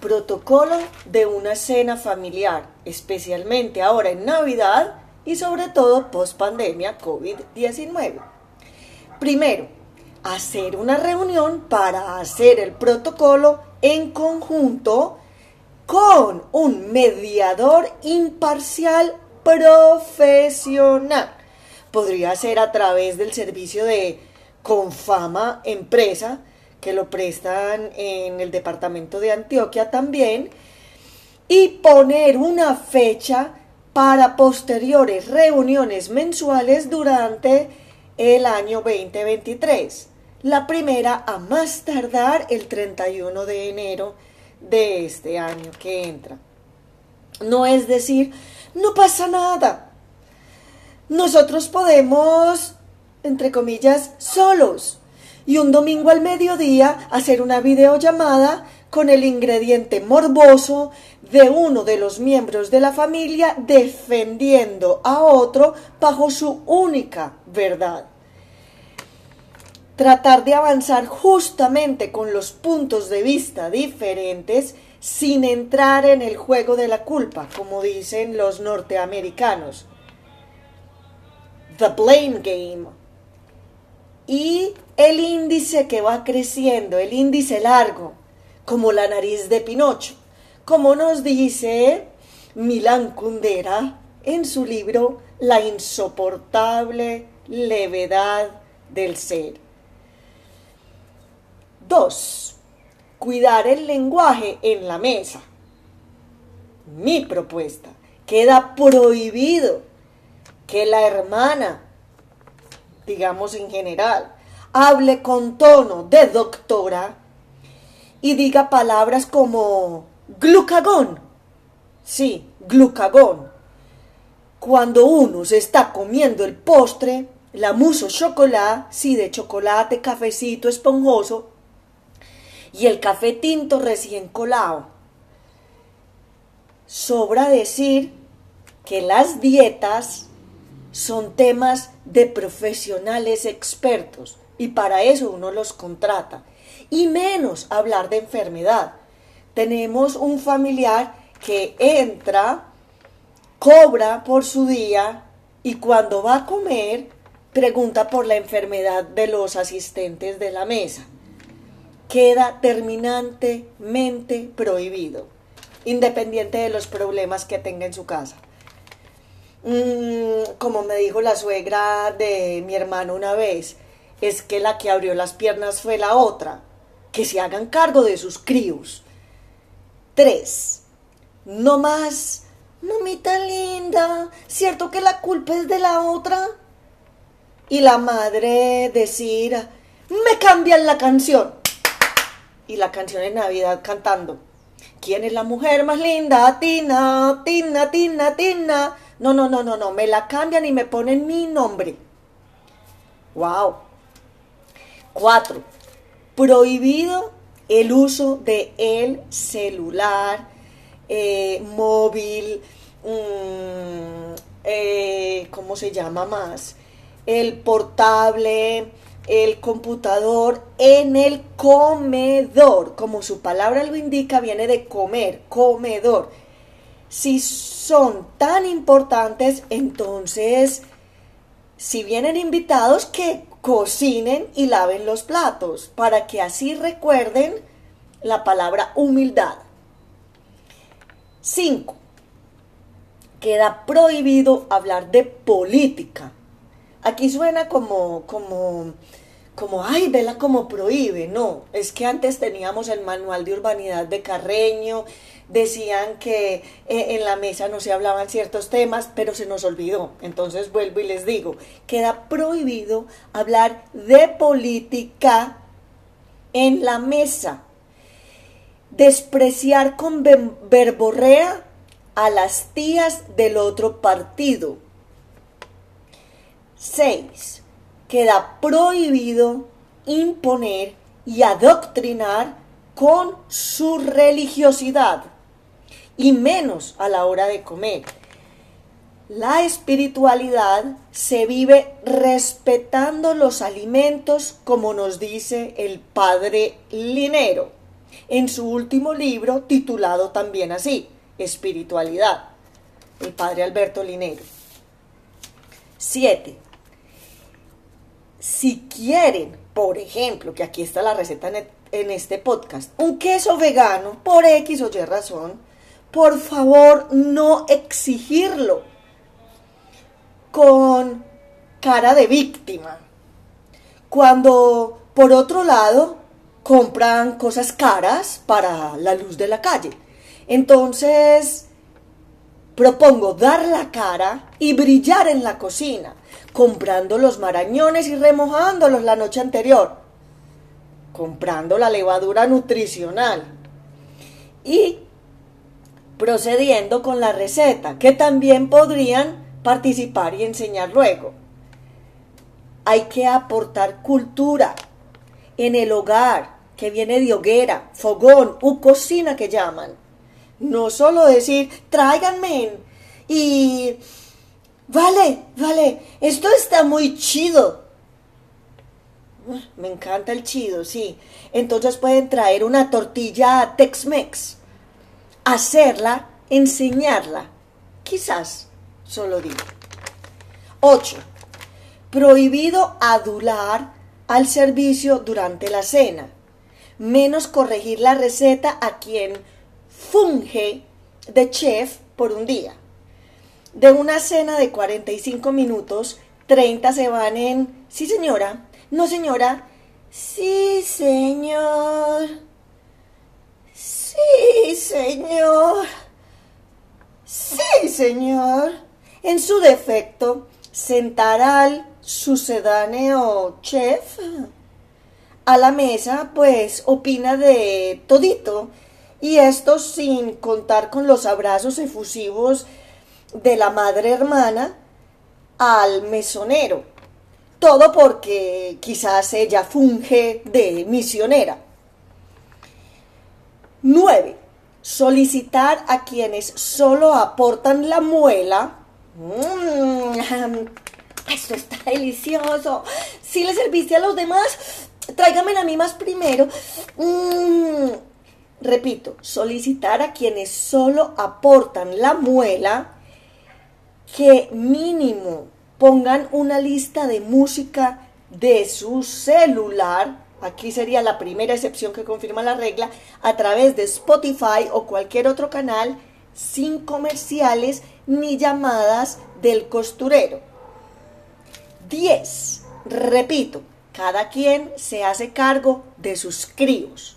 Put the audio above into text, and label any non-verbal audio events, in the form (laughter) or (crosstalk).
protocolo de una cena familiar, especialmente ahora en Navidad y sobre todo post pandemia COVID-19. Primero, hacer una reunión para hacer el protocolo en conjunto con un mediador imparcial profesional. Podría ser a través del servicio de Confama Empresa, que lo prestan en el departamento de Antioquia también, y poner una fecha para posteriores reuniones mensuales durante el año 2023. La primera a más tardar el 31 de enero de este año que entra. No es decir, no pasa nada. Nosotros podemos, entre comillas, solos. Y un domingo al mediodía hacer una videollamada con el ingrediente morboso de uno de los miembros de la familia defendiendo a otro bajo su única verdad tratar de avanzar justamente con los puntos de vista diferentes sin entrar en el juego de la culpa, como dicen los norteamericanos. The blame game. Y el índice que va creciendo, el índice largo, como la nariz de Pinocho, como nos dice Milan Kundera en su libro La insoportable levedad del ser. 2. Cuidar el lenguaje en la mesa. Mi propuesta. Queda prohibido que la hermana, digamos en general, hable con tono de doctora y diga palabras como glucagón. Sí, glucagón. Cuando uno se está comiendo el postre, la mousse chocolate, sí, de chocolate, cafecito esponjoso, y el café tinto recién colado. Sobra decir que las dietas son temas de profesionales expertos y para eso uno los contrata. Y menos hablar de enfermedad. Tenemos un familiar que entra, cobra por su día y cuando va a comer pregunta por la enfermedad de los asistentes de la mesa queda terminantemente prohibido, independiente de los problemas que tenga en su casa. Mm, como me dijo la suegra de mi hermano una vez, es que la que abrió las piernas fue la otra, que se hagan cargo de sus críos. 3. No más, mamita linda, ¿cierto que la culpa es de la otra? Y la madre decir, me cambian la canción y la canción de Navidad cantando. ¿Quién es la mujer más linda? Tina, Tina, Tina, Tina. No, no, no, no, no. Me la cambian y me ponen mi nombre. Wow. Cuatro. Prohibido el uso de el celular, eh, móvil, mm, eh, ¿cómo se llama más? El portable, el computador en el comedor. Como su palabra lo indica, viene de comer, comedor. Si son tan importantes, entonces, si vienen invitados, que cocinen y laven los platos, para que así recuerden la palabra humildad. 5. Queda prohibido hablar de política Aquí suena como, como, como, ay, vela como prohíbe. No, es que antes teníamos el manual de urbanidad de Carreño, decían que eh, en la mesa no se hablaban ciertos temas, pero se nos olvidó. Entonces vuelvo y les digo, queda prohibido hablar de política en la mesa. Despreciar con verborrea a las tías del otro partido 6. Queda prohibido imponer y adoctrinar con su religiosidad y menos a la hora de comer. La espiritualidad se vive respetando los alimentos como nos dice el padre Linero. en su último libro titulado también así, Espiritualidad, el padre Alberto Linero. 7. Si quieren, por ejemplo, que aquí está la receta en este podcast, un queso vegano por X o Y razón, por favor no exigirlo con cara de víctima. Cuando, por otro lado, compran cosas caras para la luz de la calle. Entonces, propongo dar la cara y brillar en la cocina, comprando los marañones y remojándolos la noche anterior, comprando la levadura nutricional y procediendo con la receta, que también podrían participar y enseñar luego. Hay que aportar cultura en el hogar, que viene de hoguera, fogón u cocina que llaman. No solo decir, tráiganme y... Vale, vale, esto está muy chido. Me encanta el chido, sí. Entonces pueden traer una tortilla Tex-Mex hacerla, enseñarla. Quizás, solo digo. 8. Prohibido adular al servicio durante la cena. Menos corregir la receta a quien funge de chef por un día. De una cena de 45 minutos, 30 se van en sí señora, no señora, sí señor. Sí, señor. Sí, señor. En su defecto, sentará al sucedáneo chef a la mesa, pues opina de todito, y esto sin contar con los abrazos efusivos de la madre hermana al mesonero. Todo porque quizás ella funge de misionera. 9. Solicitar a quienes solo aportan la muela. Mmm, (laughs) esto está delicioso. Si le serviste a los demás, tráigame a mí más primero. Mm. Repito, solicitar a quienes solo aportan la muela que mínimo pongan una lista de música de su celular aquí sería la primera excepción que confirma la regla, a través de Spotify o cualquier otro canal sin comerciales ni llamadas del costurero. 10. Repito, cada quien se hace cargo de sus críos.